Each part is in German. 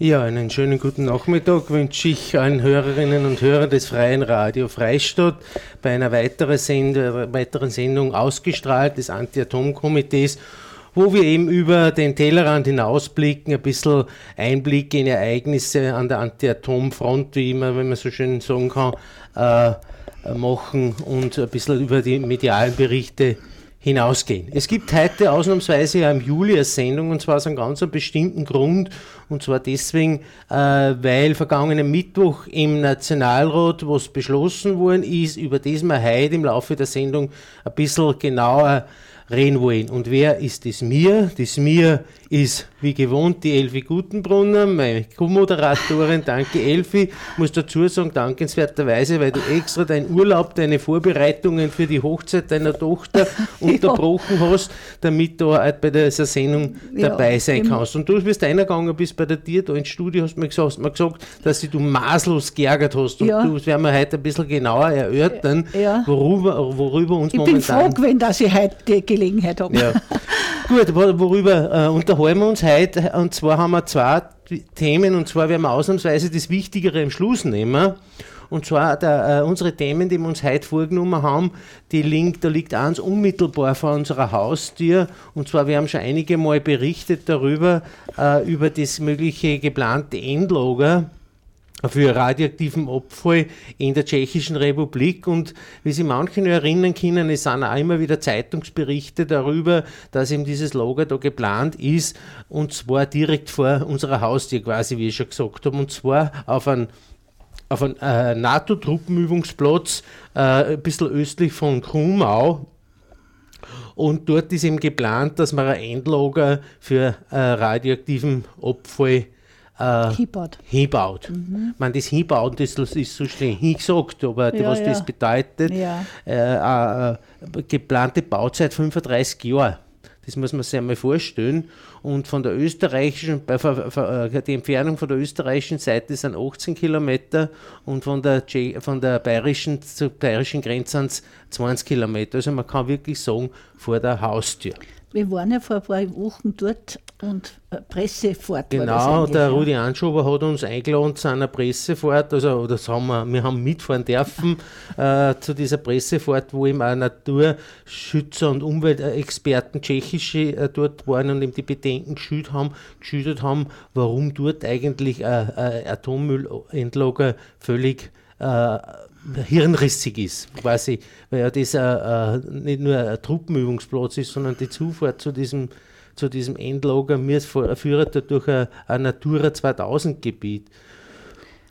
Ja, einen schönen guten Nachmittag wünsche ich allen Hörerinnen und Hörern des Freien Radio Freistadt bei einer weiteren, Send weiteren Sendung ausgestrahlt des Anti-Atom-Komitees, wo wir eben über den Tellerrand hinausblicken, ein bisschen Einblick in Ereignisse an der Anti-Atom-Front, wie immer, wenn man so schön sagen kann, äh, machen und ein bisschen über die medialen Berichte hinausgehen. Es gibt heute ausnahmsweise ja im Juli eine Sendung und zwar aus einem ganz bestimmten Grund und zwar deswegen, äh, weil vergangenen Mittwoch im Nationalrat was beschlossen worden ist, über das wir heute im Laufe der Sendung ein bisschen genauer reden wollen. Und wer ist das mir? Das mir ist wie gewohnt die Elfi Gutenbrunner, meine Co-Moderatorin. Danke Elfi. Muss dazu sagen, dankenswerterweise, weil du extra deinen Urlaub, deine Vorbereitungen für die Hochzeit deiner Tochter unterbrochen ja. hast, damit du halt bei dieser Sendung dabei ja, sein kannst. Und du bist eingegangen, bist bei der Tier da ins Studio, hast mir gesagt, hast mir gesagt dass du maßlos geärgert hast. Und ja. du, das werden wir heute ein bisschen genauer erörtern, worüber, worüber uns ich momentan... Ich bin froh gewesen, dass ich heute die Gelegenheit habe. Ja. Gut, worüber äh, unterhalten wir uns heute? Und zwar haben wir zwei Themen, und zwar werden wir ausnahmsweise das Wichtigere im Schluss nehmen. Und zwar der, äh, unsere Themen, die wir uns heute vorgenommen haben, die liegt, da liegt eins unmittelbar vor unserer Haustür. Und zwar, wir haben schon einige Mal berichtet darüber, äh, über das mögliche geplante Endlager für radioaktiven Abfall in der Tschechischen Republik. Und wie sich manche noch erinnern können, es sind auch immer wieder Zeitungsberichte darüber, dass eben dieses Lager da geplant ist, und zwar direkt vor unserer Haustür quasi, wie ich schon gesagt habe, und zwar auf einem auf einen äh, NATO-Truppenübungsplatz äh, ein bisschen östlich von Krumau. Und dort ist eben geplant, dass man ein Endlager für äh, radioaktiven Abfall äh, hinbaut. hinbaut. Mhm. Man, das Hinbauen, das, das ist so schnell hingesagt, aber ja, was ja. das bedeutet, ja. äh, äh, geplante Bauzeit 35 Jahre. Das muss man sich einmal vorstellen. Und von der österreichischen, äh, die Entfernung von der österreichischen Seite sind 18 Kilometer und von der, von der bayerischen zur bayerischen Grenze sind es 20 Kilometer. Also man kann wirklich sagen, vor der Haustür. Wir waren ja vor ein paar Wochen dort und Pressefahrt. Genau, der Rudi Anschober hat uns eingeladen zu einer Pressefahrt, also das haben wir, wir haben mitfahren dürfen äh, zu dieser Pressefahrt, wo eben auch Naturschützer und Umweltexperten tschechische äh, dort waren und eben die Bedenken geschüttet haben, geschüttet haben, warum dort eigentlich ein Atommüllendlager völlig äh, hirnrissig ist, quasi, weil ja das äh, nicht nur ein Truppenübungsplatz ist, sondern die Zufahrt zu diesem zu diesem Endlager. Wir führen da durch ein, ein Natura 2000 Gebiet.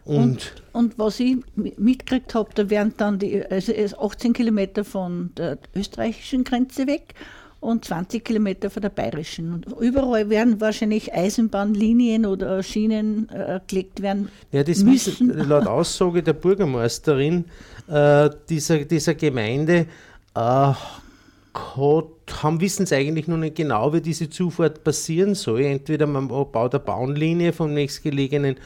Und, und, und, was ich mitgekriegt habe, da wären dann die, also 18 Kilometer von der österreichischen Grenze weg und 20 Kilometer von der bayerischen. Und überall werden wahrscheinlich Eisenbahnlinien oder Schienen äh, gelegt werden. Ja, das müssen. laut Aussage der Bürgermeisterin äh, dieser, dieser Gemeinde äh, hat, haben, wissen es eigentlich noch nicht genau, wie diese Zufahrt passieren soll. Entweder man baut eine Bahnlinie vom nächstgelegenen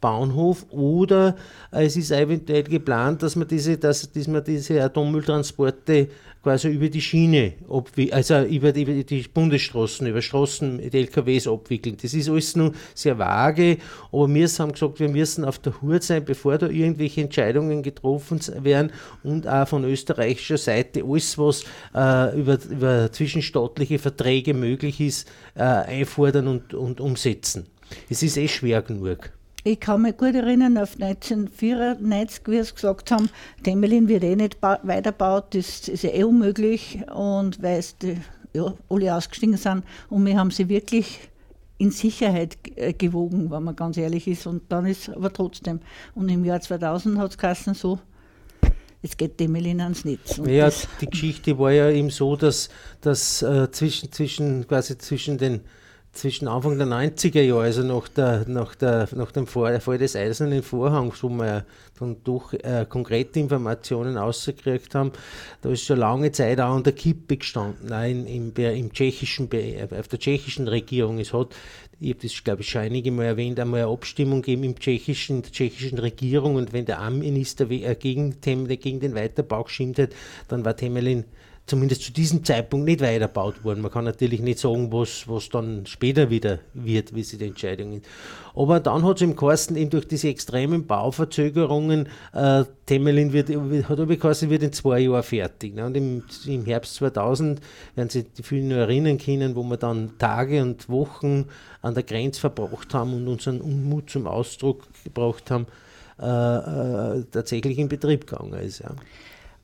Bahnhof oder es ist eventuell geplant, dass man diese, dass, dass man diese Atommülltransporte quasi über die Schiene, also über die, über die Bundesstraßen, über Straßen mit LKWs abwickeln. Das ist alles nur sehr vage, aber wir haben gesagt, wir müssen auf der Hut sein, bevor da irgendwelche Entscheidungen getroffen werden und auch von österreichischer Seite alles, was äh, über, über zwischenstaatliche Verträge möglich ist, äh, einfordern und, und umsetzen. Es ist eh schwer genug. Ich kann mich gut erinnern auf 1994, wie sie gesagt haben, Temelin wird eh nicht weitergebaut, das ist ja eh unmöglich und weil die, ja, alle ausgestiegen sind und wir haben sie wirklich in Sicherheit äh, gewogen, wenn man ganz ehrlich ist. Und dann ist aber trotzdem. Und im Jahr 2000 hat es geheißen so, es geht Temelin ans Netz. Und ja, die Geschichte war ja eben so, dass, dass äh, zwischen, zwischen, quasi zwischen den zwischen Anfang der 90er Jahre, also nach, der, nach, der, nach dem Fall, des Eisernen Vorhangs, wo wir dann durch äh, konkrete Informationen ausgekriegt haben, da ist schon lange Zeit auch an der Kippe gestanden, auch in, im, im tschechischen, auf der tschechischen Regierung. Es hat, ich habe das glaube ich schon einige Mal erwähnt, einmal eine Abstimmung gegeben im tschechischen, der tschechischen Regierung und wenn der Armminister äh, gegen, gegen den Weiterbau geschimpft hat, dann war Temelin zumindest zu diesem Zeitpunkt nicht weitergebaut worden. Man kann natürlich nicht sagen, was, was dann später wieder wird, wie sie die Entscheidung ist. Aber dann hat es im Kosten eben durch diese extremen Bauverzögerungen, äh, Temelin wird, hat geheißen, wird in zwei Jahren fertig. Ne? Und im, im Herbst 2000 werden sich die vielen nur erinnern können, wo wir dann Tage und Wochen an der Grenze verbracht haben und unseren Unmut zum Ausdruck gebracht haben, äh, äh, tatsächlich in Betrieb gegangen ist. Ja.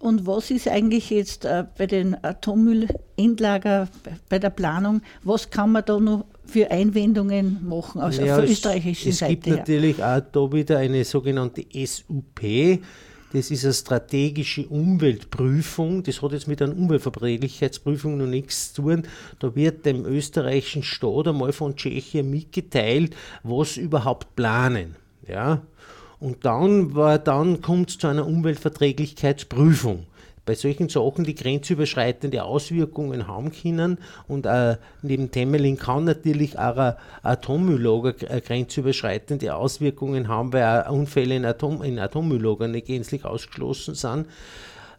Und was ist eigentlich jetzt äh, bei den Atommüllendlager, bei der Planung, was kann man da noch für Einwendungen machen aus ja, der österreichischen es, Seite? Es gibt her? natürlich auch da wieder eine sogenannte SUP. Das ist eine strategische Umweltprüfung. Das hat jetzt mit einer Umweltverträglichkeitsprüfung noch nichts zu tun. Da wird dem österreichischen Staat einmal von Tschechien mitgeteilt, was überhaupt planen. Ja, und dann, dann kommt es zu einer Umweltverträglichkeitsprüfung. Bei solchen Sachen, die grenzüberschreitende Auswirkungen haben können und äh, neben Temelin kann natürlich auch ein Atommülllager äh, grenzüberschreitende Auswirkungen haben, weil Unfälle in, Atom, in Atommülllagern nicht gänzlich ausgeschlossen sind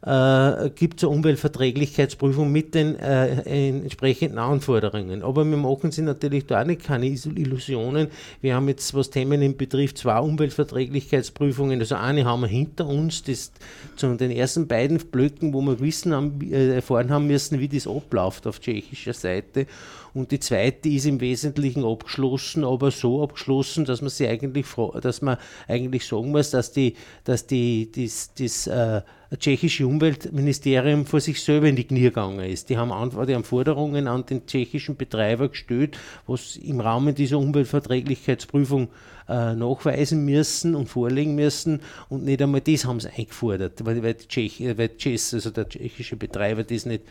äh, gibt es eine Umweltverträglichkeitsprüfung mit den äh, entsprechenden Anforderungen. Aber wir machen sich natürlich da nicht keine Illusionen. Wir haben jetzt, was Themen betrifft, zwei Umweltverträglichkeitsprüfungen. Also eine haben wir hinter uns, das zu den ersten beiden Blöcken, wo wir wissen haben, äh, erfahren haben müssen, wie das abläuft auf tschechischer Seite. Und die zweite ist im Wesentlichen abgeschlossen, aber so abgeschlossen, dass man sie eigentlich, dass man eigentlich sagen muss, dass die, dass die, das, das äh, tschechische Umweltministerium vor sich selber in die Knie gegangen ist. Die haben, die haben Forderungen an den tschechischen Betreiber gestellt, was im Rahmen dieser Umweltverträglichkeitsprüfung äh, nachweisen müssen und vorlegen müssen und nicht einmal das haben sie eingefordert, weil, weil, Tschech, weil Tschech, also der tschechische Betreiber das nicht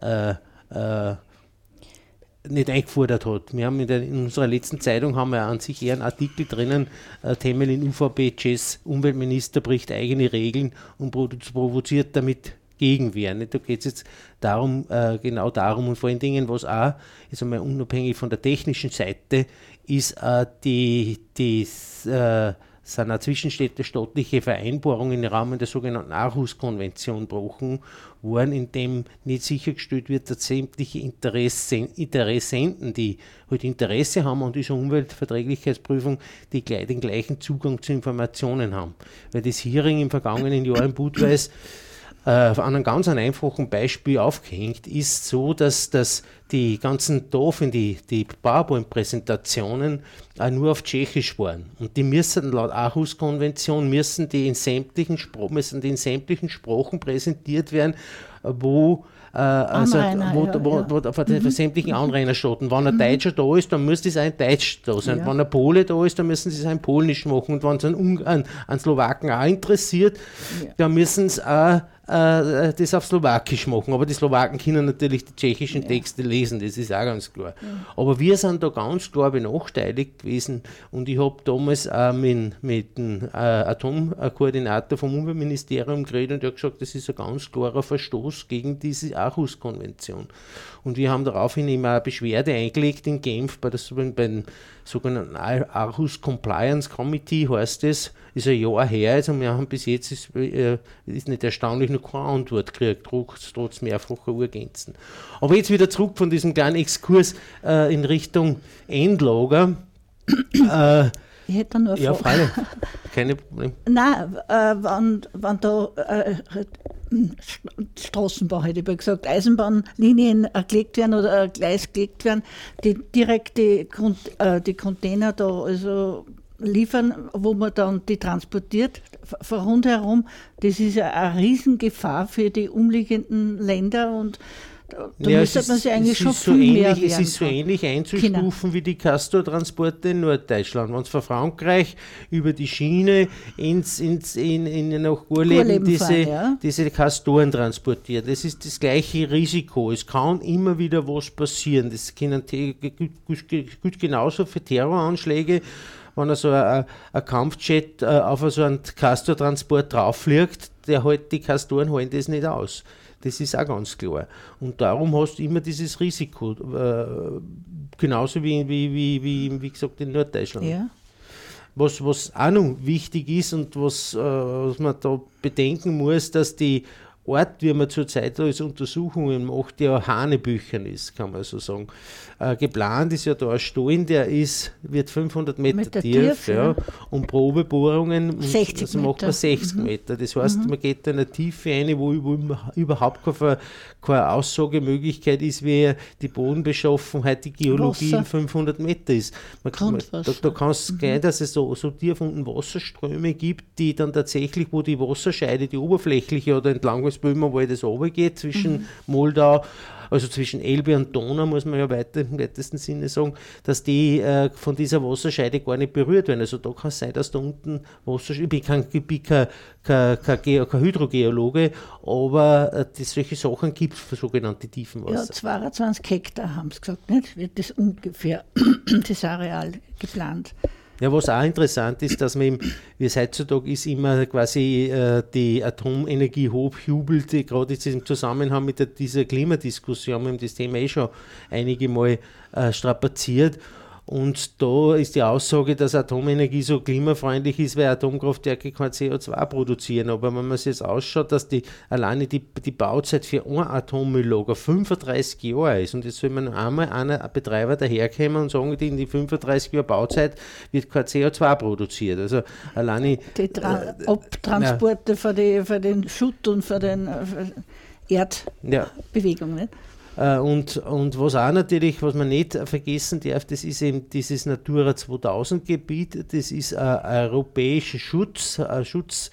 äh, äh, nicht eingefordert hat. Wir haben in, der, in, unserer letzten Zeitung haben wir an sich eher einen Artikel drinnen, äh, Themen in UVP, Chess, Umweltminister bricht eigene Regeln und provoziert damit Gegenwehr. Nicht? Da geht es jetzt darum, äh, genau darum und vor allen Dingen, was auch, ist einmal unabhängig von der technischen Seite, ist äh, die, die äh, sind auch zwischenstädtestaatliche Vereinbarungen im Rahmen der sogenannten Aarhus-Konvention gebrochen worden, in dem nicht sichergestellt wird, dass sämtliche Interessen, Interessenten, die halt Interesse haben an dieser Umweltverträglichkeitsprüfung, die gleich den gleichen Zugang zu Informationen haben. Weil das Hearing im vergangenen Jahr in Budweis äh, an einem ganz einfachen Beispiel aufgehängt ist, so dass, dass die ganzen Tafel, die, die PowerPoint-Präsentationen äh, nur auf Tschechisch waren. Und die müssen laut Aarhus-Konvention müssen die in sämtlichen, müssen die in sämtlichen Sprachen präsentiert werden, wo äh, also wo, ja, wo, wo, wo, von den mhm. sämtlichen Anrainerstaaten. Wenn ein mhm. Deutscher da ist, dann muss das ein Deutsch da sein. Ja. Wenn ein Pole da ist, dann müssen sie es ein Polnisch machen. Und wenn es einen, einen, einen Slowaken auch interessiert, ja. dann müssen sie auch äh, das auf Slowakisch machen. Aber die Slowaken können natürlich die tschechischen. Texte lesen, das ist auch ganz klar. Ja. Aber wir sind da ganz klar benachteiligt gewesen und ich habe damals auch mit, mit dem äh, Atomkoordinator vom Umweltministerium geredet und er hat gesagt, das ist ein ganz klarer Verstoß gegen diese Aarhus-Konvention. Und wir haben daraufhin immer eine Beschwerde eingelegt in Genf bei, der, beim sogenannten Aarhus Compliance Committee, heißt es, ist ein Jahr her und wir haben bis jetzt, ist, äh, ist nicht erstaunlich, noch keine Antwort gekriegt, trotz, trotz mehrfacher Urgänzen. Aber jetzt wieder zurück von diesem kleinen Exkurs äh, in Richtung Endlager. äh, ich hätte nur Ja, freilich. Keine Probleme. Nein, äh, wenn, wenn da äh, Straßenbau, hätte ich gesagt, Eisenbahnlinien gelegt werden oder ein Gleis gelegt werden, die direkt die, äh, die Container da also liefern, wo man dann die transportiert von rundherum. Das ist eine Riesengefahr für die umliegenden Länder und da ja, müsste man sich eigentlich schon so viel ähnlich, Es ist so ähnlich einzustufen Kinder. wie die Castortransporte in Norddeutschland. Wenn es von Frankreich über die Schiene ins, ins, in, in nach Urleben diese, fahren, ja. diese Castoren transportiert. Das ist das gleiche Risiko. Es kann immer wieder was passieren. Das können gut genauso für Terroranschläge wenn er so ein, ein Kampfjet äh, auf so einen Castor-Transport drauffliegt, der halt die Castoren halten das nicht aus. Das ist auch ganz klar. Und darum hast du immer dieses Risiko. Äh, genauso wie, wie, wie, wie, wie gesagt, in Norddeutschland. Ja. Was, was auch noch wichtig ist und was, äh, was man da bedenken muss, dass die Ort, wie man zurzeit als Untersuchungen macht, ja Hanebüchern ist, kann man so sagen. Äh, geplant ist ja da ein Stollen, der ist, wird 500 Meter, Meter tief, tief ja, und Probebohrungen 60 also macht man 60 mhm. Meter. Das heißt, mhm. man geht in eine Tiefe rein, wo, wo überhaupt keine, keine Aussagemöglichkeit ist, wie die Bodenbeschaffenheit, die Geologie Wasser. in 500 Meter ist. Man, man, da, da kann es mhm. gehen, dass es so, so tief unten Wasserströme gibt, die dann tatsächlich, wo die Wasserscheide, die oberflächliche oder entlang des Böhmerwaldes das runtergeht, zwischen mhm. Moldau also zwischen Elbe und Donau, muss man ja weiter, im weitesten Sinne sagen, dass die äh, von dieser Wasserscheide gar nicht berührt werden. Also da kann es sein, dass da unten Wasserscheide, ich bin kein, ich bin kein, kein, kein, kein Hydrogeologe, aber äh, die, solche Sachen gibt es für sogenannte Tiefenwasser. Ja, 22 Hektar haben sie gesagt, nicht? wird das ungefähr, das Areal geplant. Ja, was auch interessant ist, dass man, wie es heutzutage ist, immer quasi äh, die Atomenergie hochjubelt, gerade jetzt im Zusammenhang mit der, dieser Klimadiskussion, wir haben das Thema eh schon einige Mal äh, strapaziert. Und da ist die Aussage, dass Atomenergie so klimafreundlich ist, weil Atomkraftwerke kein CO2 produzieren. Aber wenn man sich jetzt ausschaut, dass die alleine die, die Bauzeit für ein Atommülllager 35 Jahre ist und jetzt soll man einmal einer Betreiber daherkommen und sagen, in die 35 Jahre Bauzeit wird kein CO2 produziert. Also alleine die Tra äh, Abtransporte ja. für, die, für den Schutt und für den äh, Erdbewegung. Ja. Äh, und, und was auch natürlich, was man nicht vergessen darf, das ist eben dieses Natura 2000 Gebiet, das ist ein europäischer Schutz, ein Schutz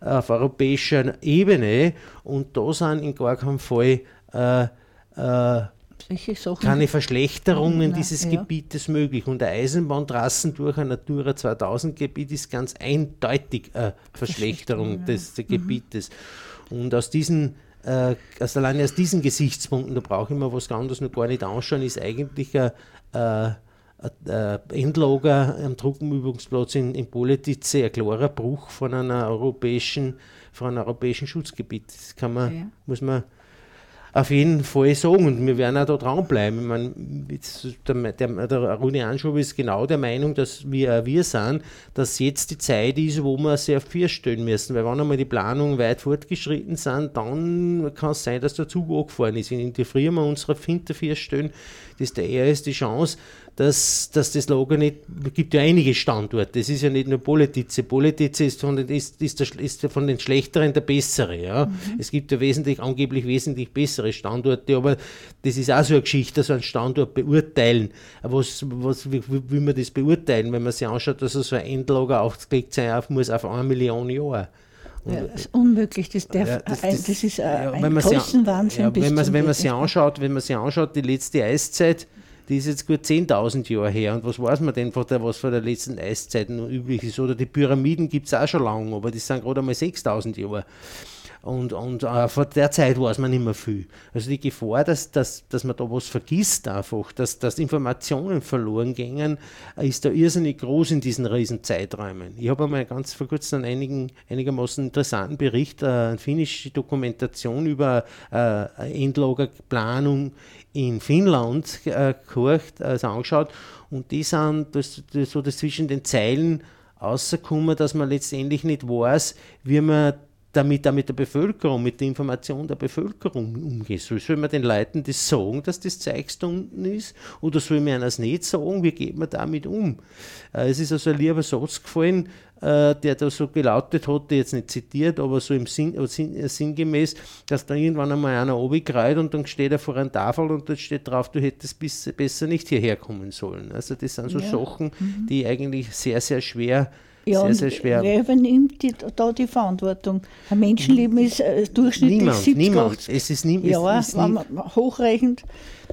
auf europäischer Ebene und da sind in gar keinem Fall äh, äh, keine Verschlechterungen Nein, dieses ja. Gebietes möglich. Und der Eisenbahntrassen durch ein Natura 2000 Gebiet ist ganz eindeutig eine Verschlechterung des, des Gebietes. Und aus diesen äh, also alleine aus diesen Gesichtspunkten, da brauche ich mir was anderes noch gar nicht anschauen, ist eigentlich ein, äh, ein Endlager am Truppenübungsplatz in, in Politice ein klarer Bruch von einer europäischen, von einem europäischen Schutzgebiet. Das kann man, ja. muss man auf jeden Fall sagen und wir werden auch da dranbleiben. Ich meine, der, der, der Rune Anschub ist genau der Meinung, dass wir, wir sind, dass jetzt die Zeit ist, wo wir sehr viel stellen müssen, weil wenn einmal die Planungen weit fortgeschritten sind, dann kann es sein, dass der Zug angefahren ist. In der Früh wir unsere Finter vier stellen, das ist der erste Chance, dass, dass das Lager nicht, es gibt ja einige Standorte, das ist ja nicht nur Politize, Politize ist von den, ist, ist, der, ist von den schlechteren der bessere, ja. Mhm. Es gibt ja wesentlich, angeblich wesentlich bessere Standorte, aber das ist auch so eine Geschichte, so einen Standort beurteilen. Was, was, wie, will man das beurteilen, wenn man sich anschaut, dass so ein Endlager aufgelegt sein muss auf eine Million Jahre? Ja, das ist unmöglich, das, darf, ja, das, das, das ist ein, ja, ein Kostenwahnsinn. Ja, wenn man, wenn, man sich anschaut, wenn man sich anschaut, die letzte Eiszeit, die ist jetzt gut 10.000 Jahre her. Und was weiß man denn, von der, was von der letzten Eiszeit noch üblich ist? Oder die Pyramiden gibt es auch schon lange, aber die sind gerade einmal 6.000 Jahre. Und, und äh, von der Zeit weiß man nicht mehr viel. Also die Gefahr, dass, dass, dass man da was vergisst einfach, dass, dass Informationen verloren gingen, ist da irrsinnig groß in diesen riesen Zeiträumen. Ich habe einmal ganz vor kurzem einen einigen, einigermaßen interessanten Bericht, äh, eine finnische Dokumentation über äh, Endlagerplanung in Finnland äh, also angeschaut und die sind das, das, so das zwischen den Zeilen rausgekommen, dass man letztendlich nicht weiß, wie man damit auch mit der Bevölkerung, mit der Information der Bevölkerung umgeht. Soll, soll man den Leuten das sagen, dass das Zeug da unten ist? Oder soll man das nicht sagen? Wie geht man damit um? Äh, es ist also ein lieber Satz gefallen, äh, der da so gelautet hat, jetzt nicht zitiert, aber so im Sinn, äh, Sinn, sinngemäß, dass da irgendwann einmal einer runterkreit und dann steht er vor einer Tafel und dort steht drauf, du hättest bis, besser nicht hierher kommen sollen. Also das sind so ja. Sachen, mhm. die eigentlich sehr, sehr schwer Ja, sehr, sehr schwer. Wer übernimmt die, da die Verantwortung? Ein Menschenleben ist äh, durchschnittlich Niemand, 70, niemand. 80 Es ist, nie, Ja, es ist wenn nie, man hochrechnet.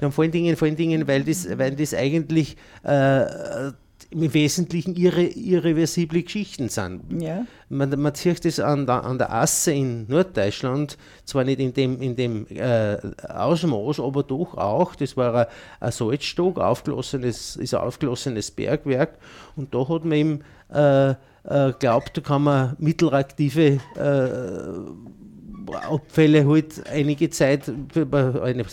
Ja, vor allen Dingen, vor allen Dingen weil, das, weil das eigentlich äh, im Wesentlichen irre, irreversible Geschichten sind. Ja. Man, man sieht das an der, an der Asse in Norddeutschland, zwar nicht in dem, in dem äh, Ausmaß, aber doch auch. Das war ein, ein Salzstock, aufgelossenes, ist ein aufgelossenes Bergwerk und da hat man eben äh, äh, glaubt, da kann man mittelaktive äh, Abfälle halt einige Zeit,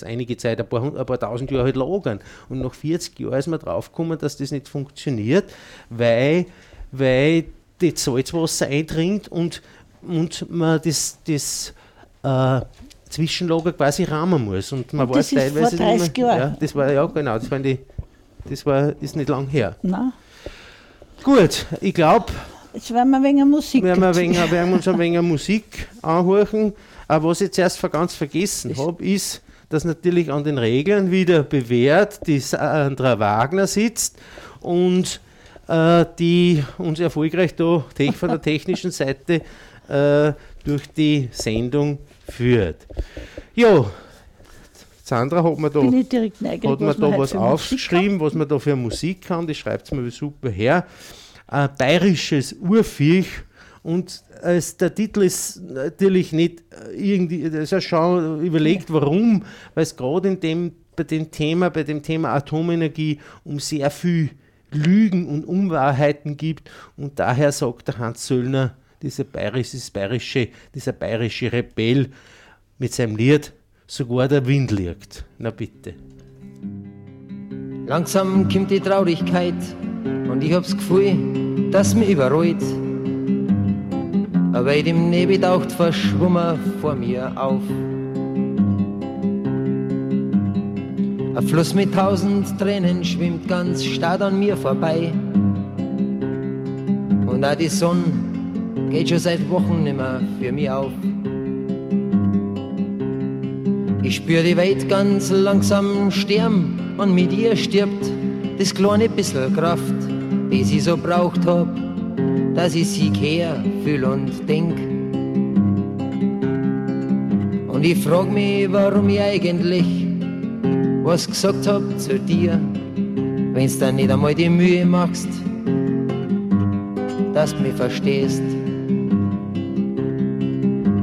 einige Zeit, ein paar, ein paar tausend Jahre halt lagern. Und nach 40 Jahren ist man draufgekommen, dass das nicht funktioniert, weil, weil das Salzwasser eindringt und, und man das, das äh, Zwischenlager quasi rahmen muss. Und man Und das weiß ist vor teilweise 30 nicht mehr, Jahren. Ja, das war ja genau, das, waren die, das war, ist nicht lang her. Nein. Gut, ich glaube, Jetzt werden wir ein wenig Musik. werden, wir wenig, werden wir uns ein wenig Musik anhören. Aber was ich zuerst ganz vergessen habe, ist, dass natürlich an den Regeln wieder bewährt die Sandra Wagner sitzt und äh, die uns erfolgreich da von der technischen Seite äh, durch die Sendung führt. Ja, Sandra hat mir da neugierig, hat man wir da was aufgeschrieben, was man da für Musik haben, das schreibt es mir super her. Ein bayerisches Urviech und es, der Titel ist natürlich nicht äh, irgendwie, das ist schon überlegt, warum, weil es gerade in dem, bei dem Thema, bei dem Thema Atomenergie um sehr viel Lügen und Unwahrheiten gibt und daher sagt der Hans Söllner, dieser bayerische, bayerische, dieser bayerische Rebell mit seinem Lied Sogar der Wind liegt. Na bitte. Langsam kommt die Traurigkeit und ich hab's Gefühl, dass mir überrollt. Aber dem Nebel taucht verschwommen vor mir auf. Ein Fluss mit tausend Tränen schwimmt ganz stark an mir vorbei. Und auch die Sonne geht schon seit Wochen nimmer für mich auf. Ich spür die Welt ganz langsam sterben und mit ihr stirbt das kleine bisschen Kraft, die sie so braucht hab, dass ich sie kehr, fühl und denk. Und ich frag mich, warum ich eigentlich was gesagt hab zu dir, wenn's dann nicht einmal die Mühe machst, dass du mich verstehst.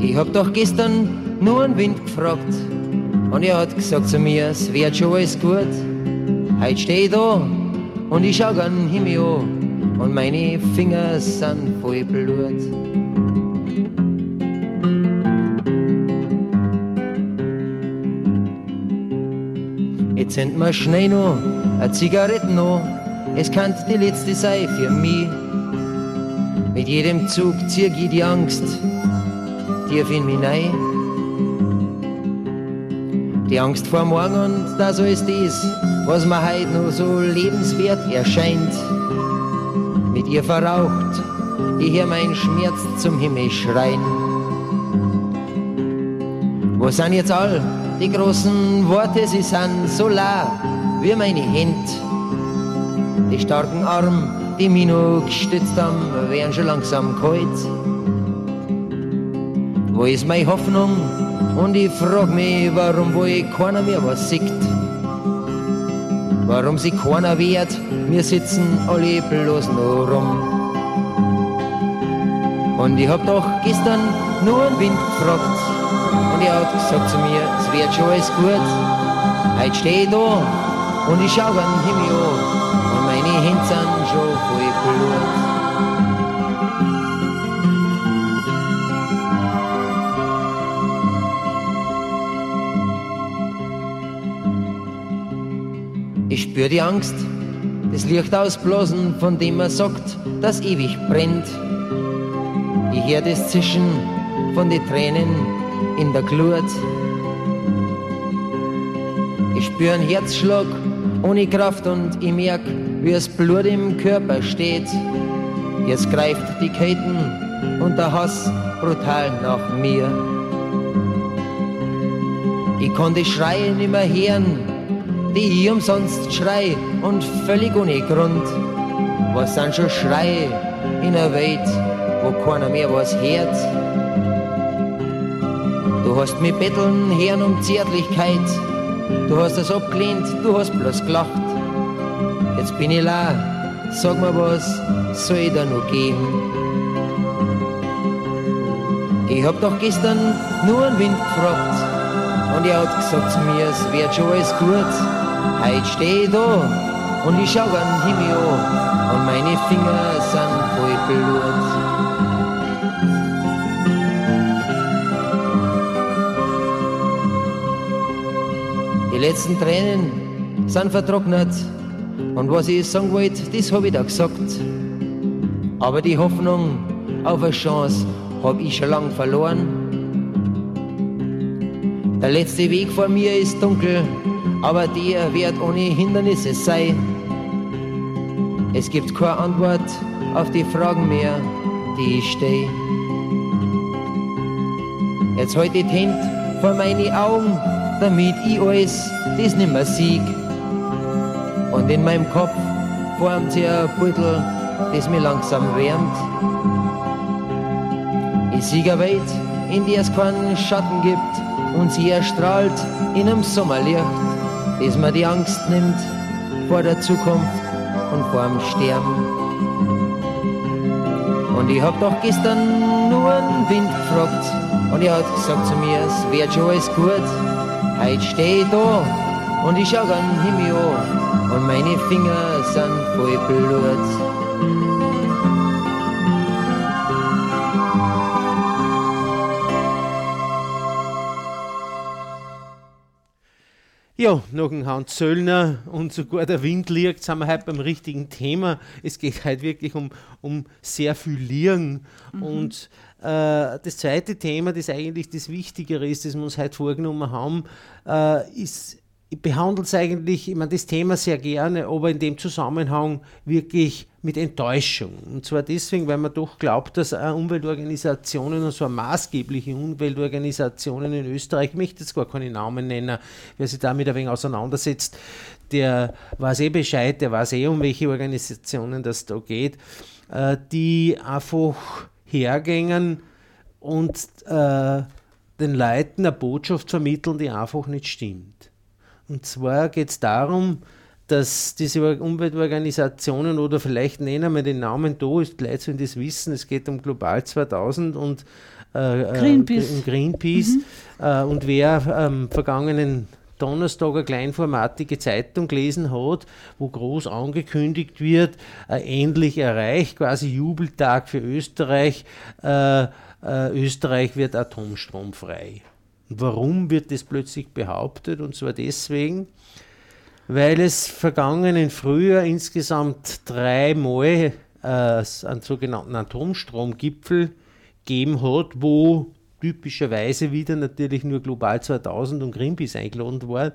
Ich hab doch gestern nur einen Wind gefragt und er hat gesagt zu mir, es wird schon alles gut. Heute steh ich da und ich schau an Himmel an und meine Finger sind voll Blut. Jetzt sind wir schnell noch eine Zigarette noch. Es kann die letzte sein für mich. Mit jedem Zug zieh ich die Angst tief in mich rein. Die Angst vor morgen und das alles das, was mir heute noch so lebenswert erscheint. Mit ihr verraucht, ich hör mein Schmerz zum Himmel schreien. Wo sind jetzt all die großen Worte, sie sind so la wie meine Hände. Die starken Arme, die mich noch gestützt haben, werden schon langsam kalt. Wo ist meine Hoffnung? Und ich frag mich, warum wohl keiner mehr was sieht. Warum sich keiner wehrt, wir sitzen alle bloß nur rum. Und ich hab doch gestern nur einen Wind gefragt. Und er hat gesagt zu mir, es wird schon alles gut. Heute steh ich da und ich schau an den Himmel an. Spür die Angst, das Licht ausblasen, von dem er sagt, das ewig brennt. Ich hör das Zischen von den Tränen in der Glut. Ich spür einen Herzschlag ohne Kraft und ich merk, wie das Blut im Körper steht. Jetzt greift die Ketten und der Hass brutal nach mir. Ich kann die Schreie nimmer hören, die ich umsonst schrei und völlig ohne Grund. Was sind schon Schreie, in einer Welt, wo keiner mehr was hört. Du hast mich betteln Herrn um Zärtlichkeit, du hast es abgelehnt, du hast bloß gelacht. Jetzt bin ich la, sag mir was soll ich da noch geben? Ich hab doch gestern nur einen Wind gefragt und er hat gesagt zu mir, es wird schon alles gut. Heute steh da und ich schau an Himmel an und meine Finger sind voll Blut. Die letzten Tränen sind vertrocknet und was ich sagen wollte, das hab ich da gesagt. Aber die Hoffnung auf eine Chance hab ich schon lang verloren. Der letzte Weg vor mir ist dunkel, aber der wird ohne Hindernisse sein. Es gibt keine Antwort auf die Fragen mehr, die ich steh. Jetzt halt die Hände vor meine Augen, damit ich alles das nimmer sieg. Und in meinem Kopf formt sich ein Beutel, das mir langsam wärmt. Ich sieg eine Welt, in der es keinen Schatten gibt und sie erstrahlt in einem Sommerlicht, das mir die Angst nimmt vor der Zukunft und vor dem Sterben. Und ich hab doch gestern nur einen Wind gefragt und er hat gesagt zu mir, es wird schon alles gut. Heute steh ich da und ich schau an Himmel an und meine Finger sind voll Blut. Ja, noch ein Hans Zöllner und sogar der Wind liegt, sind wir heute beim richtigen Thema. Es geht heute wirklich um, um sehr viel Lieren. Mhm. Und äh, das zweite Thema, das eigentlich das Wichtigere ist, das wir uns heute vorgenommen haben, äh, ist ich behandle es eigentlich, ich meine, das Thema sehr gerne, aber in dem Zusammenhang wirklich mit Enttäuschung. Und zwar deswegen, weil man doch glaubt, dass Umweltorganisationen und so maßgebliche Umweltorganisationen in Österreich, ich möchte jetzt gar keine Namen nennen, wer sich damit ein wenig auseinandersetzt, der weiß eh Bescheid, der weiß eh, um welche Organisationen das da geht, äh, die einfach hergängen und äh, den Leuten eine Botschaft vermitteln, die einfach nicht stimmt. Und zwar geht es darum, dass diese Umweltorganisationen oder vielleicht nennen wir den Namen da, ist gleich so in das Wissen, es geht um Global 2000 und äh, äh Greenpeace. Greenpeace. Mhm. Äh, und wer am vergangenen Donnerstag eine kleinformatige Zeitung gelesen hat, wo groß angekündigt wird, äh, endlich erreicht, quasi Jubeltag für Österreich, äh, äh, Österreich wird atomstromfrei. Warum wird das plötzlich behauptet? Und zwar deswegen, weil es vergangenen Frühjahr insgesamt dreimal äh, einen sogenannten Atomstromgipfel gegeben hat, wo typischerweise wieder natürlich nur Global 2000 und Greenpeace eingeladen waren.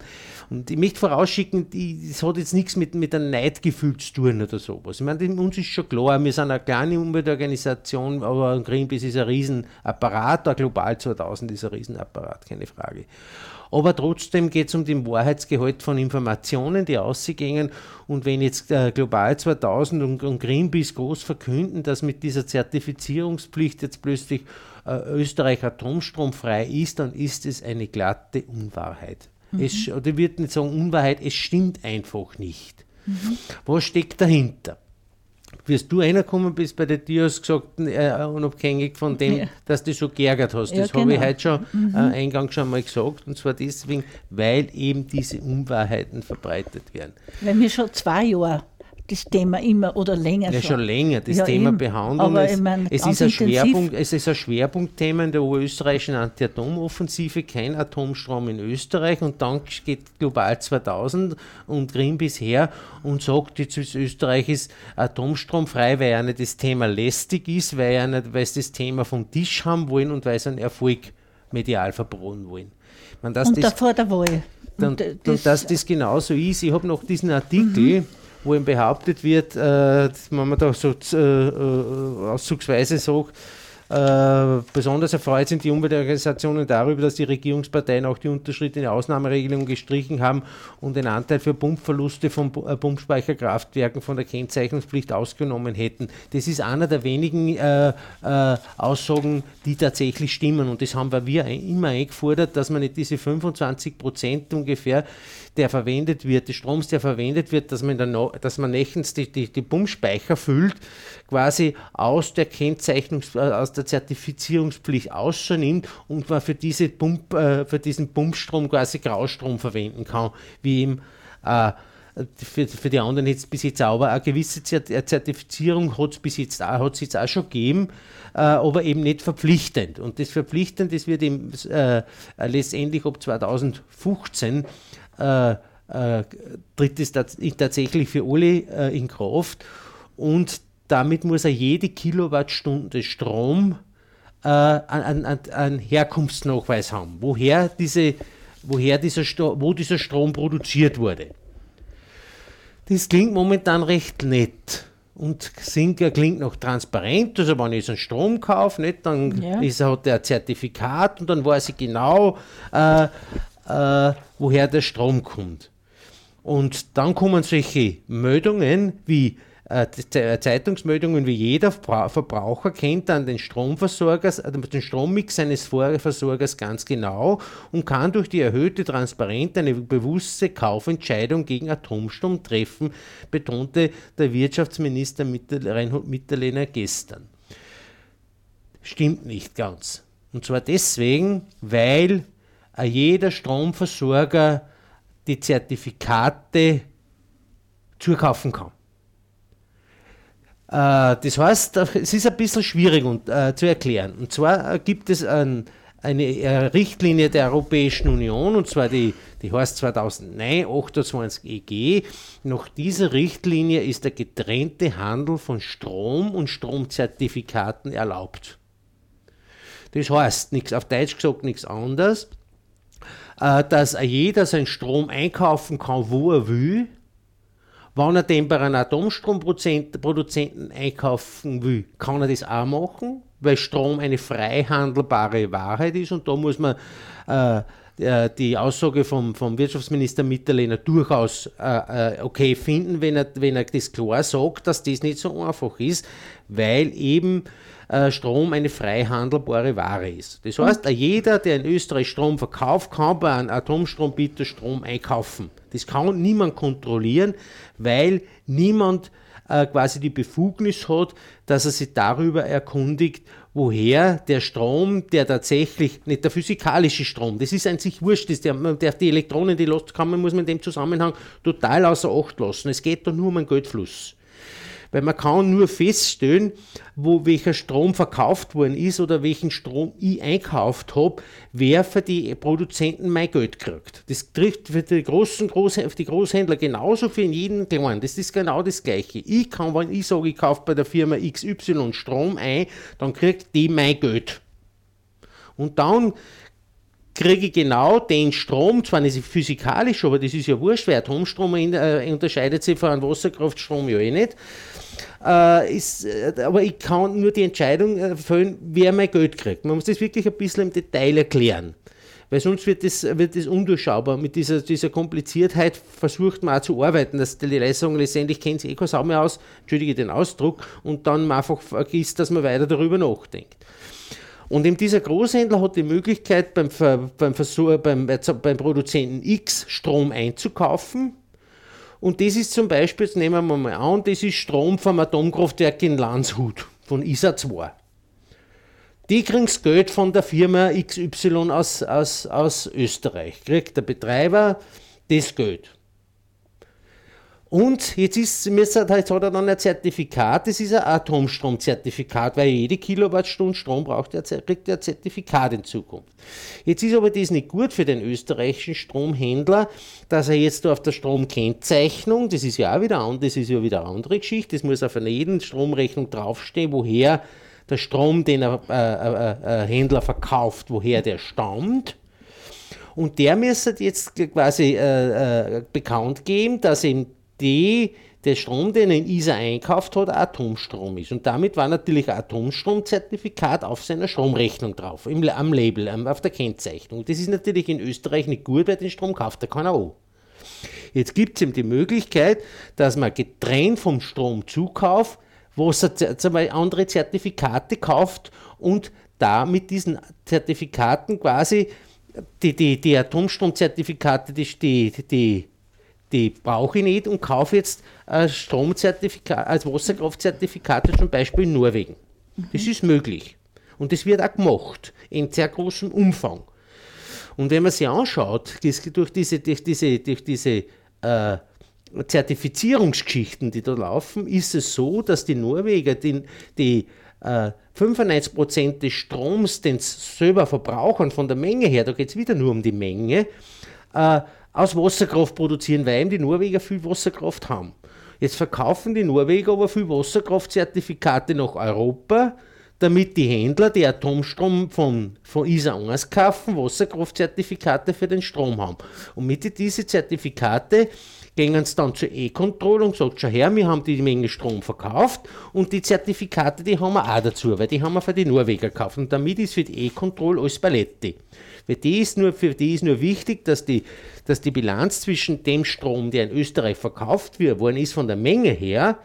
Und ich möchte vorausschicken, das hat jetzt nichts mit, mit einem Neidgefühl zu tun oder sowas. Ich meine, uns ist schon klar, wir sind eine kleine Umweltorganisation, aber Greenpeace ist ein Riesenapparat, der Global 2000 ist ein Riesenapparat, keine Frage. Aber trotzdem geht es um den Wahrheitsgehalt von Informationen, die ausgehen. Und wenn jetzt äh, Global 2000 und, und Greenpeace groß verkünden, dass mit dieser Zertifizierungspflicht jetzt plötzlich äh, Österreich atomstromfrei ist, dann ist es eine glatte Unwahrheit. Mhm. Es, oder ich würde nicht sagen Unwahrheit, es stimmt einfach nicht. Mhm. Was steckt dahinter? Wirst du reingekommen bist bei der Tür, hast gesagt, äh, unabhängig von dem, ja. dass du so geärgert hast. Das ja, habe genau. ich heute schon mhm. äh, eingangs schon mal gesagt. Und zwar deswegen, weil eben diese Unwahrheiten verbreitet werden. Weil wir schon zwei Jahre das Thema immer oder länger ja, schon. schon länger das ja, Thema eben. behandeln. Aber es, ich mein, es, ist ein Schwerpunkt, es ist ein Schwerpunktthema in der österreichischen Anti-Atom-Offensive, kein Atomstrom in Österreich und dann geht Global 2000 und Greenpeace her und sagt, jetzt ist Österreich ist atomstromfrei, weil ja nicht das Thema lästig ist, weil, ja nicht, weil sie das Thema vom Tisch haben wollen und weil sie einen Erfolg medial verbrochen wollen. Man, und das, vor der Wahl. Und, und, das, und dass das genauso ist, ich habe noch diesen Artikel, mhm wo ihm behauptet wird, äh, wenn man da so äh, äh, auszugsweise sagt, Äh, besonders erfreut sind die Umweltorganisationen darüber, dass die Regierungsparteien auch die unterschrittene Ausnahmeregelung gestrichen haben und den Anteil für Pumpverluste von äh, Pumpspeicherkraftwerken von der Kennzeichnungspflicht ausgenommen hätten. Das ist einer der wenigen äh, äh, Aussagen, die tatsächlich stimmen. Und das haben wir immer eingefordert, dass man nicht diese 25 Prozent ungefähr der verwendet wird, des Stroms, der verwendet wird, dass man, no dass man nächstens die, die, die Pumpspeicher füllt, quasi aus der Kennzeichnungs-, äh, aus der Zertifizierungspflicht außernimmt und man für, diese Pump, äh, für diesen Pumpstrom quasi Graustrom verwenden kann, wie im äh, für, für, die anderen jetzt bis jetzt auch, aber eine gewisse Zertifizierung hat es bis jetzt auch, hat's jetzt auch schon gegeben, äh, aber eben nicht verpflichtend. Und das verpflichtend, das wird eben äh, letztendlich ab 2015 äh, äh, tritt es tatsächlich für alle äh, in Kraft und damit muss er jede Kilowattstunde Strom äh, einen, einen, Herkunftsnachweis haben, woher, diese, woher dieser, wo dieser Strom produziert wurde. Das klingt momentan recht nett und Sinker klingt noch transparent. Also wenn ich so einen Strom kaufe, nicht, dann ja. ist, hat er ein Zertifikat und dann weiß ich genau, äh, äh, woher der Strom kommt. Und dann kommen solche Meldungen wie äh, äh Zeitungsmeldungen wie jeder Verbraucher kennt dann den Stromversorger, äh, den Strommix seines Versorgers ganz genau und kann durch die erhöhte Transparenz eine bewusste Kaufentscheidung gegen Atomstrom treffen, betonte der Wirtschaftsminister Reinhold Mitterlehner gestern. Stimmt nicht ganz. Und zwar deswegen, weil jeder Stromversorger die Zertifikate zukaufen kann. Äh, das heißt, es ist ein bisschen schwierig äh, zu erklären. Und zwar gibt es ein, eine äh, Richtlinie der Europäischen Union, und zwar die, die heißt 2009 28 EG. Nach dieser Richtlinie ist der getrennte Handel von Strom und Stromzertifikaten erlaubt. Das heißt, nichts, auf Deutsch gesagt, nichts anderes äh, dass jeder seinen Strom einkaufen kann, wo er will. Wenn er den bei einem Atomstromproduzenten einkaufen will, kann er das auch machen, weil Strom eine frei handelbare Wahrheit ist und da muss man äh, die Aussage vom, vom Wirtschaftsminister Mitterlehner durchaus äh, äh, okay finden, wenn er, wenn er das klar sagt, dass das nicht so einfach ist, weil eben äh, Strom eine frei handelbare Ware ist. Das heißt, jeder, der in Österreich Strom verkauft, kann bei einem Atomstrombieter Strom einkaufen. Das kann niemand kontrollieren, weil niemand äh, quasi die Befugnis hat, dass er sich darüber erkundigt, woher der Strom, der tatsächlich, nicht der physikalische Strom, das ist an sich wurscht, das der, der, die Elektronen, die lässt, kann man, muss man in dem Zusammenhang total außer Acht lassen. Es geht da nur um einen Geldfluss weil man kann nur feststellen, wo welcher Strom verkauft worden ist oder welchen Strom ich einkauft habe, wer für die Produzenten mein Geld kriegt. Das trifft für die großen Großhändler, die Großhändler genauso für jeden Kleinen. Das ist genau das Gleiche. Ich kann, wenn ich sage, ich kaufe bei der Firma XY Strom ein, dann kriegt die mein Geld. Und dann kriege ich genau den Strom, zwar nicht physikalisch, aber das ist ja wurscht, weil Atomstrom äh, unterscheidet sich von einem Wasserkraftstrom ja eh nicht. Äh, ist, äh, aber ich kann nur die Entscheidung äh, fällen, wer mein Geld kriegt. Man muss das wirklich ein bisschen im Detail erklären. Weil sonst wird das, wird das undurchschaubar. Mit dieser, dieser Kompliziertheit versucht man auch zu arbeiten, dass die Leistung letztendlich kennt sich eh Sau mehr aus, entschuldige den Ausdruck, und dann einfach vergisst, dass man weiter darüber nachdenkt. Und eben dieser Großhändler hat die Möglichkeit, beim, beim, Versuch, beim, beim Produzenten X Strom einzukaufen. Und das ist zum Beispiel, jetzt nehmen wir mal an, das ist Strom vom Atomkraftwerk in Landshut, von ISA 2. Die kriegen das Geld von der Firma XY aus, aus, aus Österreich. Kriegt der Betreiber das Geld. Und jetzt, ist, jetzt hat er dann ein Zertifikat, das ist ein Atomstromzertifikat, weil jede Kilowattstunde Strom braucht, der kriegt er ein Zertifikat in Zukunft. Jetzt ist aber das nicht gut für den österreichischen Stromhändler, dass er jetzt auf der Stromkennzeichnung, das ist ja auch wieder, das ist ja wieder eine andere Geschichte, das muss auf einer jeden Stromrechnung draufstehen, woher der Strom, den ein äh, äh, äh, Händler verkauft, woher der stammt. Und der müsste jetzt quasi bekannt geben, dass ihm die, der Strom, den er in ISA einkauft hat, Atomstrom ist. Und damit war natürlich ein Atomstromzertifikat auf seiner Stromrechnung drauf, im, am Label, auf der Kennzeichnung. Das ist natürlich in Österreich nicht gut, weil den Strom kauft der keiner auch. Jetzt gibt es eben die Möglichkeit, dass man getrennt vom Stromzukauf Wasser, andere Zertifikate kauft und da mit diesen Zertifikaten quasi die, die, die Atomstromzertifikate, die, die, die, die brauche ich nicht und kaufe jetzt ein Stromzertifikat, als Wasserkraftzertifikate zum Beispiel in Norwegen. Mhm. Das ist möglich. Und das wird auch gemacht, in sehr großem Umfang. Und wenn man sich anschaut, durch diese, durch diese, durch diese äh, Zertifizierungsgeschichten, die da laufen, ist es so, dass die Norweger die, die äh, 95% des Stroms, den sie selber verbrauchen von der Menge her, da geht es wieder nur um die Menge, äh, aus Wasserkraft produzieren, weil die Norweger viel Wasserkraft haben. Jetzt verkaufen die Norweger aber viel Wasserkraftzertifikate nach Europa, damit die Händler, die Atomstrom von, von ISA 1 kaufen, Wasserkraftzertifikate für den Strom haben. Und mit diesen Zertifikate gehen sie dann zur E-Control und sagt, schon her, wir haben die Menge Strom verkauft und die Zertifikate, die haben wir auch dazu, weil die haben wir für die Norweger gekauft. Und damit ist für die E-Control alles Paletti. Weil die ist nur, für die ist nur wichtig, dass die, dass die Bilanz zwischen dem Strom, der in Österreich verkauft wird, worden ist von der Menge her,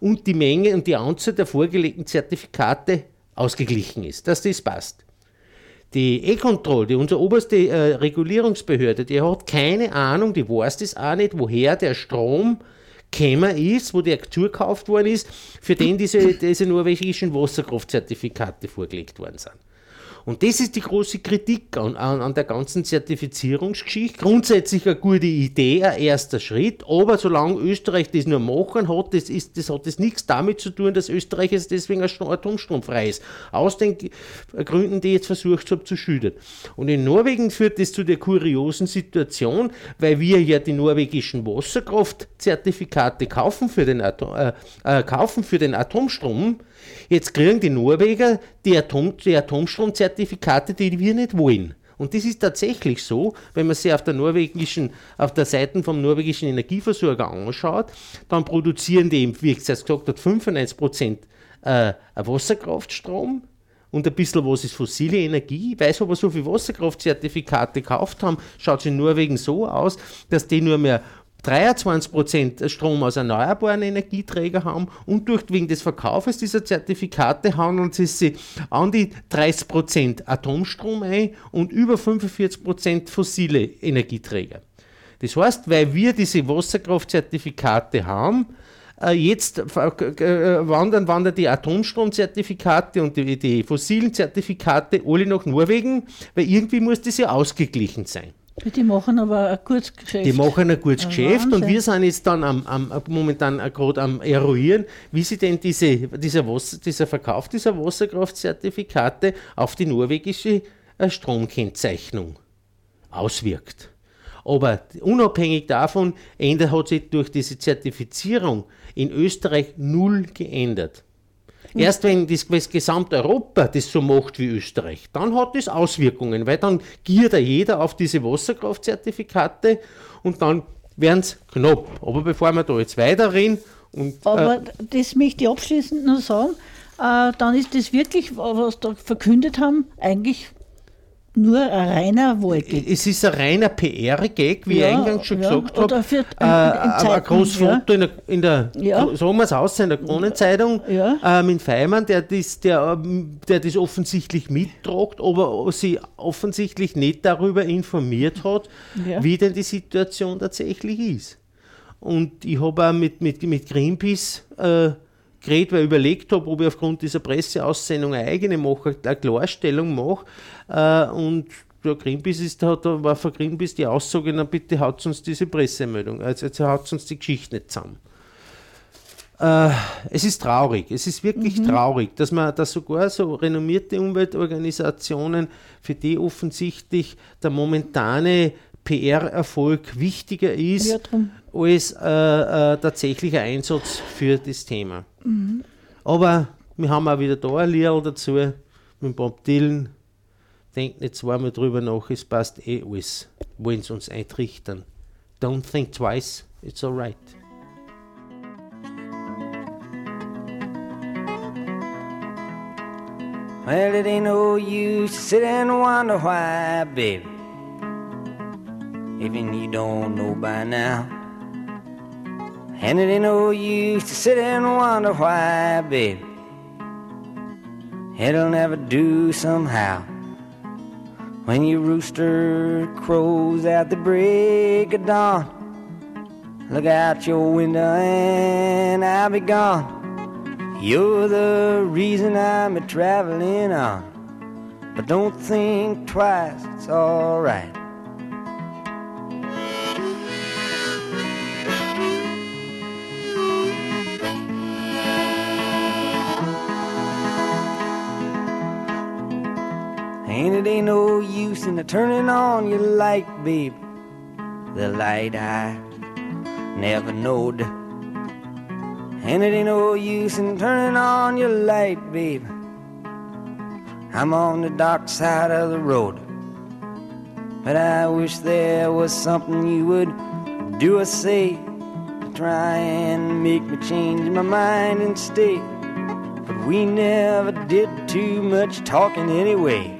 und die Menge und die Anzahl der vorgelegten Zertifikate ausgeglichen ist, dass das passt. Die E-Control, die unsere oberste äh, Regulierungsbehörde, die hat keine Ahnung, die weiß das auch nicht, woher der Strom gekommen ist, wo der zugekauft worden ist, für den diese, diese norwegischen Wasserkraftzertifikate vorgelegt worden sind. Und das ist die große Kritik an, an, an, der ganzen Zertifizierungsgeschichte. Grundsätzlich eine gute Idee, ein erster Schritt, aber solange Österreich das nur machen hat, das, ist, das hat das nichts damit zu tun, dass Österreich jetzt deswegen atomstromfrei ist. Aus den Gründen, die ich jetzt versucht habe zu schützen. Und in Norwegen führt das zu der kuriosen Situation, weil wir ja die norwegischen Wasserkraftzertifikate kaufen für den, Atom, äh, äh, kaufen für den Atomstrom, Jetzt kriegen die Norweger die, Atom, die Atomstromzertifikate, die wir nicht wollen. Und das ist tatsächlich so, wenn man sich auf der norwegischen, auf der Seite vom norwegischen Energieversorger anschaut, dann produzieren die, wie ich es gesagt habe, 95% äh, Wasserkraftstrom und ein bisschen was ist fossile Energie. Ich weiß aber, so viele Wasserkraftzertifikate gekauft haben, schaut es in Norwegen so aus, dass die nur mehr 23% Strom aus erneuerbaren Energieträgern haben und durch, wegen des Verkaufes dieser Zertifikate handeln sie sich an die 30% Atomstrom ein und über 45% fossile Energieträger. Das heißt, weil wir diese Wasserkraftzertifikate haben, äh, jetzt äh, wandern, wandern die Atomstromzertifikate und die, die fossilen Zertifikate alle nach Norwegen, weil irgendwie muss das ja ausgeglichen sein. Die machen aber ein gutes Geschäft. Die machen ein gutes Geschäft Wahnsinn. und wir sind jetzt dann am, am momentan gerade am eruieren, wie sich denn diese, dieser, Wasser, dieser Verkauf dieser Wasserkraftzertifikate auf die norwegische äh, Stromkennzeichnung auswirkt. Aber unabhängig davon ändert, hat sich durch diese Zertifizierung in Österreich null geändert. Erst wenn das, das Gesamteuropa das so macht wie Österreich, dann hat das Auswirkungen, weil dann giert ja jeder auf diese Wasserkraftzertifikate und dann werden es knapp. Aber bevor wir da jetzt weiterreden. Und, Aber äh, das möchte ich abschließend noch sagen, äh, dann ist das wirklich, was da verkündet haben, eigentlich nur ein reiner Wahlgag. Es ist ein reiner PR-Gag, wie ja, ich eingangs schon ja, gesagt habe. Äh, ein großes Foto in der, in der ja. sagen wir es aus, in der Kronenzeitung ja. äh, mit Feimann, der das, der, ähm, der das offensichtlich mittragt, aber sie offensichtlich nicht darüber informiert hat, wie denn die Situation tatsächlich ist. Und ich habe auch mit, mit, mit Greenpeace äh, geredet, weil ich überlegt habe, ob ich aufgrund dieser Presseaussendung eine eigene mache, eine Klarstellung mache. Äh, und der Greenpeace ist, da war für Greenpeace die Aussage, na bitte haut uns diese Pressemeldung, also jetzt haut uns die Geschichte nicht zusammen. Äh, es ist traurig, es ist wirklich mhm. traurig, dass man, dass sogar so renommierte Umweltorganisationen, für die offensichtlich der momentane PR-Erfolg wichtiger ist ja, als äh, äh, tatsächlicher Einsatz für das Thema. Mhm. Aber wir haben auch wieder da ein Lied dazu mit Bob Dylan. Denkt nicht zweimal drüber nach, es passt eh alles, wollen sie uns eintrichtern. Don't think twice, it's alright. Well, it ain't no use to sit and wonder why, baby. Even you don't know by now. And it ain't no use to sit and wonder why, baby. It'll never do somehow. When your rooster crows at the break of dawn, look out your window and I'll be gone. You're the reason I'm a traveling on. But don't think twice, it's alright. And it ain't no use in turning on your light, babe. The light I never knowed. And it ain't no use in turning on your light, babe. I'm on the dark side of the road. But I wish there was something you would do or say to try and make me change my mind and stay. But we never did too much talking anyway.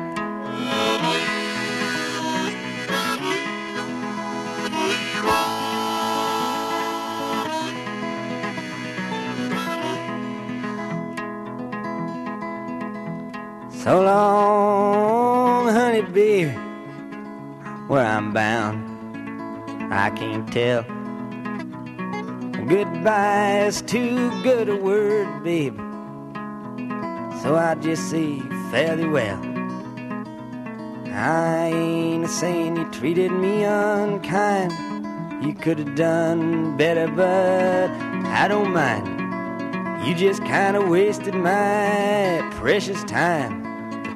So long, honey, baby, where I'm bound, I can't tell. Goodbye is too good a word, baby. So I just say fairly well. I ain't a saying you treated me unkind. You could have done better, but I don't mind. You just kind of wasted my precious time.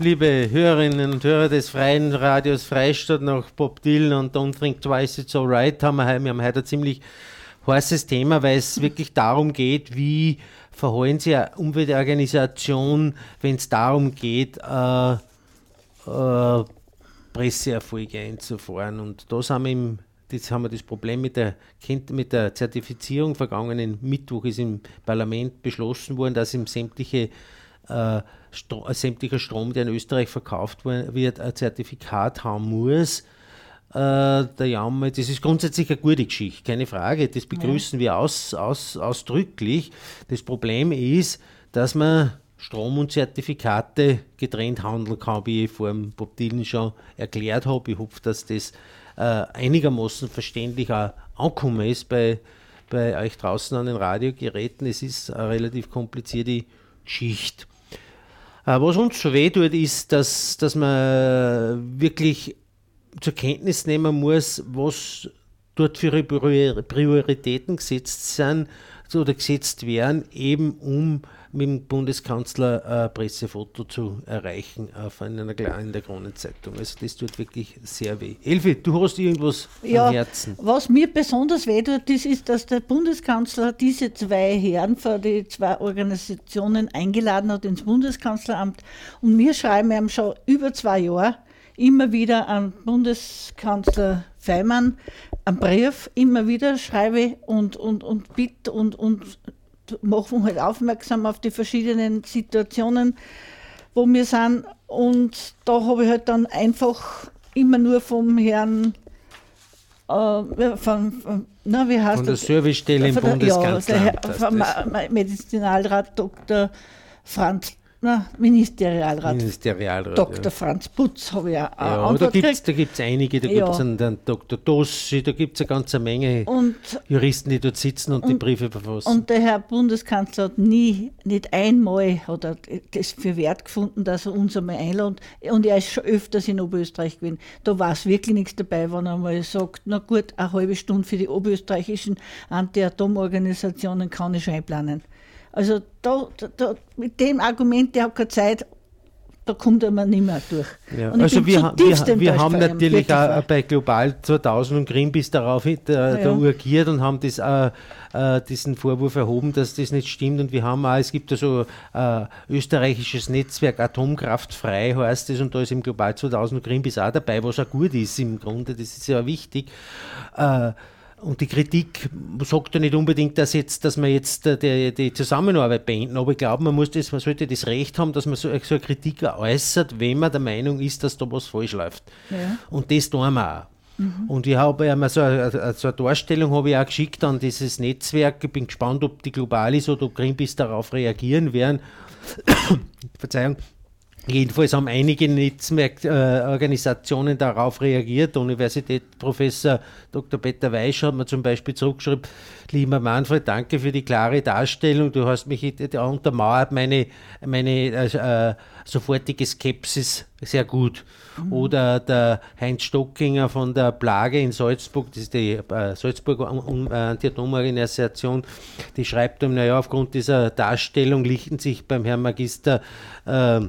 Liebe Hörerinnen und Hörer des freien Radios Freistadt nach Bob Dylan und Don't Think Twice It's Alright haben wir, wir haben heute ein ziemlich heißes Thema, weil es wirklich darum geht, wie verhalten sich eine Umweltorganisation, wenn es darum geht, äh, äh, Presseerfolge einzufahren. Und da haben wir, im, das haben wir das Problem mit der, mit der Zertifizierung. Vergangenen Mittwoch ist im Parlament beschlossen worden, dass ihm sämtliche Stro sämtlicher Strom, der in Österreich verkauft wird, ein Zertifikat haben muss. Äh, der Jammer, das ist grundsätzlich eine gute Geschichte, keine Frage. Das begrüßen ja. wir aus, aus, ausdrücklich. Das Problem ist, dass man Strom und Zertifikate getrennt handeln kann, wie ich vor dem Bob Dylan schon erklärt habe. Ich hoffe, dass das äh, einigermaßen verständlich auch angekommen ist bei, bei euch draußen an den Radiogeräten. Es ist eine relativ komplizierte Geschichte. Äh, was uns so weh tut, ist, dass, dass man wirklich zur Kenntnis nehmen muss, was dort für Prioritäten gesetzt sind. oder gesetzt werden, eben um mit dem Bundeskanzler ein äh, Pressefoto zu erreichen auf einer kleinen der Kronenzeitung. Also das tut wirklich sehr weh. Elfi, du hast irgendwas ja, am Herzen. Was mir besonders weh tut, das ist, dass der Bundeskanzler diese zwei Herren für die zwei Organisationen eingeladen hat ins Bundeskanzleramt. Und wir schreiben ihm schon über zwei Jahre immer wieder an Bundeskanzler Feimann einen Brief, immer wieder schreibe und, und, und bitte und, und machen halt aufmerksam auf die verschiedenen Situationen, wo wir sind. Und da habe ich halt dann einfach immer nur vom Herrn äh, von, na, wie heißt von der Servicestelle im Bundeskanzleramt. Ja, der Herr, vom Medizinalrat Dr. Franz na, Ministerialrat. Ministerialrat. Dr. Ja. Franz Putz habe ich auch ja, Da gibt es einige, da gibt es einen, einen Dr. Dossi, da gibt es eine ganze Menge und, Juristen, die dort sitzen und, und, die Briefe verfassen. Und der Herr Bundeskanzler hat nie, nicht einmal hat er das für wert gefunden, dass er uns einmal einlädt. Und er ist schon öfters in Oberösterreich gewesen. Da war es wirklich nichts dabei, wenn er mal sagt, na gut, eine halbe Stunde für die oberösterreichischen Anti-Atom-Organisationen kann ich schon einplanen. Also da, da, mit dem Argument, der hat keine Zeit, da kommt mir nicht mehr durch. Ja. also wir, wir, wir haben natürlich auch bei Global 2000 und Greenpeace darauf äh, ja. da urgiert und haben das, äh, äh, diesen Vorwurf erhoben, dass das nicht stimmt. Und wir haben auch, es gibt also äh, österreichisches Netzwerk Atomkraftfrei heißt es und da ist im Global 2000 und Greenpeace auch dabei, was auch gut ist im Grunde, das ist ja wichtig. Äh, und die Kritik sagt ja nicht unbedingt, dass, jetzt, dass man jetzt äh, die, die Zusammenarbeit beenden, aber ich glaube, man, muss das, man sollte das Recht haben, dass man so, so eine Kritik äußert, wenn man der Meinung ist, dass da was falsch läuft. Ja. Und das tun wir auch. Mhm. Und ich habe ja so eine, so eine Darstellung habe ich auch geschickt an dieses Netzwerk. Ich bin gespannt, ob die Globalis oder ob Greenpeace darauf reagieren werden. Verzeihung, Jedenfalls haben einige Netzwerkorganisationen darauf reagiert. Universitätsprofessor Dr. Peter Weisch hat mir zum Beispiel zurückgeschrieben, lieber Manfred, danke für die klare Darstellung. Du hast mich untermauert meine, meine äh, sofortige Skepsis sehr gut. Mhm. Oder der Heinz Stockinger von der Plage in Salzburg, das ist die äh, Salzburg Anti-Atom-Organisation, die schreibt ihm, naja, aufgrund dieser Darstellung lichten sich beim Herrn Magister äh,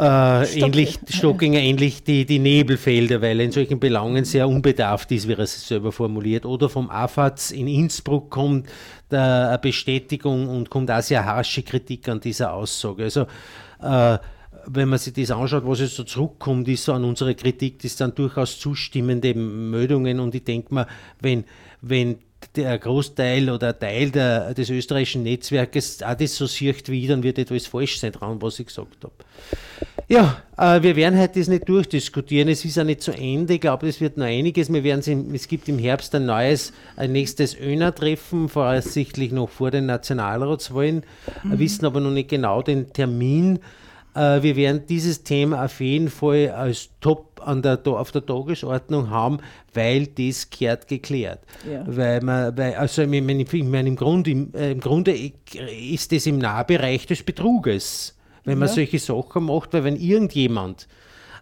äh, ähnlich, Stockinger ähnlich die, die Nebelfelder, weil er in solchen Belangen sehr unbedarft ist, wie er es selber formuliert. Oder vom AFAZ in Innsbruck kommt eine Bestätigung und kommt auch sehr harsche Kritik an dieser Aussage. Also äh, wenn man sich das anschaut, was jetzt so zurückkommt, ist so an unsere Kritik, das sind durchaus zustimmende Meldungen und ich denke mal, wenn, wenn der Großteil oder Teil der, des österreichischen Netzwerkes auch das so sieht wie ich, dann wird etwas falsch sein dran, was ich gesagt habe. Ja, äh, wir werden heute das nicht durchdiskutieren. Es ist ja nicht zu Ende. Ich glaube, es wird noch einiges. Wir werden sehen, es gibt im Herbst ein neues, ein nächstes ÖNA-Treffen, voraussichtlich noch vor den Nationalratswahlen, mhm. wissen aber noch nicht genau den Termin. Äh, wir werden dieses Thema auf jeden Fall als Top an der, auf der Tagesordnung haben, weil das gehört geklärt. Ja. Weil man, weil, also ich meine, ich meine im, Grunde, im, äh, im Grunde ist das im Nahbereich des Betruges, wenn man solche Sachen macht, weil wenn irgendjemand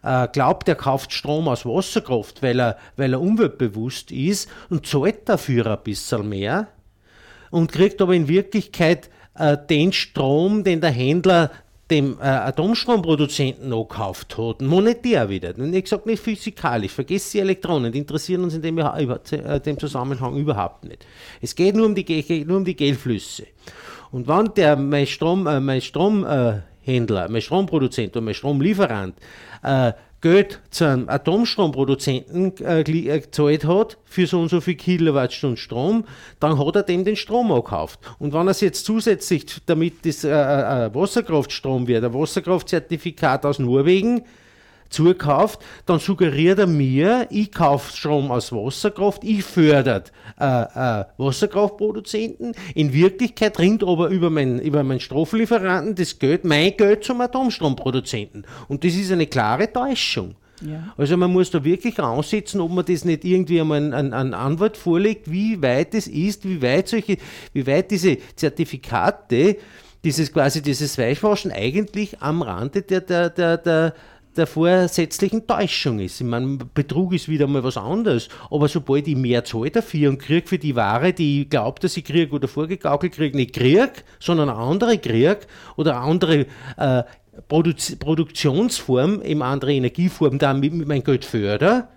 äh, glaubt, er kauft Strom aus Wasserkraft, weil er, weil er umweltbewusst ist und zahlt dafür ein bisschen mehr und kriegt aber in Wirklichkeit äh, den Strom, den der Händler dem äh, Atomstromproduzenten angekauft hat, monetär wieder, ich sage nicht physikalisch, vergesst die Elektronen, die interessieren uns in dem, äh, dem Zusammenhang überhaupt nicht. Es geht nur um die, nur um die Geldflüsse. Und wenn der mein Strom, äh, mein Stromhändler, äh, mein Stromproduzent und mein Stromlieferant äh, Geld zu einem Atomstromproduzenten äh, äh, gezahlt hat für so und so viel Kilowattstunden Strom, dann hat er dem den Strom gekauft. Und wenn er es jetzt zusätzlich, damit das äh, äh, äh Wasserkraftstrom wird, ein Wasserkraftzertifikat aus Norwegen, zukauft, dann suggeriert er mir, ich kaufe Strom aus Wasserkraft, ich fördere äh, äh, Wasserkraftproduzenten. In Wirklichkeit rinnt aber über meinen über mein Stromlieferanten das Geld, mein Geld zum Atomstromproduzenten. Und das ist eine klare Täuschung. Ja. Also man muss da wirklich ansetzen, ob man das nicht irgendwie einmal einen, einen Anwalt vorlegt, wie weit es ist, wie weit solche, wie weit diese Zertifikate, dieses quasi dieses Weichwaschen eigentlich am Rande der, der, der, der der vorsätzlichen Täuschung ist. Ich meine, Betrug ist wieder mal was anderes, aber sobald ich mehr zahle dafür und kriege für die Ware, die ich glaube, dass ich kriege oder vorgegaukelt kriege, nicht kriege, sondern andere kriege oder andere äh, Produ Produktionsform, eben andere Energieform, damit ich mein Geld fördere,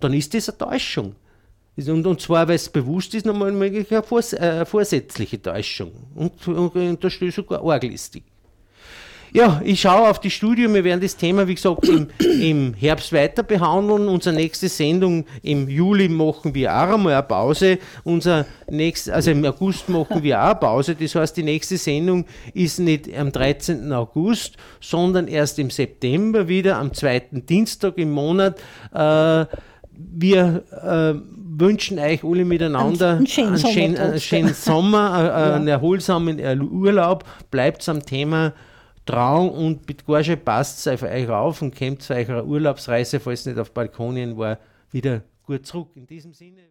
dann ist das eine Täuschung. Und, und zwar, weil es bewusst ist, nochmal möglich eine vors vorsätzliche Täuschung. Und, und, und da steht sogar arglistig. Ja, ich schaue auf die Studie. Wir werden das Thema, wie gesagt, im, im Herbst weiter behandeln. Unsere nächste Sendung im Juli machen wir auch einmal eine Pause. Unser nächst, also im August machen wir auch eine Pause. Das heißt, die nächste Sendung ist nicht am 13. August, sondern erst im September wieder, am zweiten Dienstag im Monat. Äh, wir äh, wünschen euch alle miteinander einen schönen, einen schönen, einen schönen Sommer, äh, einen erholsamen Urlaub. Bleibt am Thema Trauung und mit Gorge passt es auf euch auf und kommt zu eurer Urlaubsreise, falls nicht auf Balkonien war, wieder gut zurück. In diesem Sinne.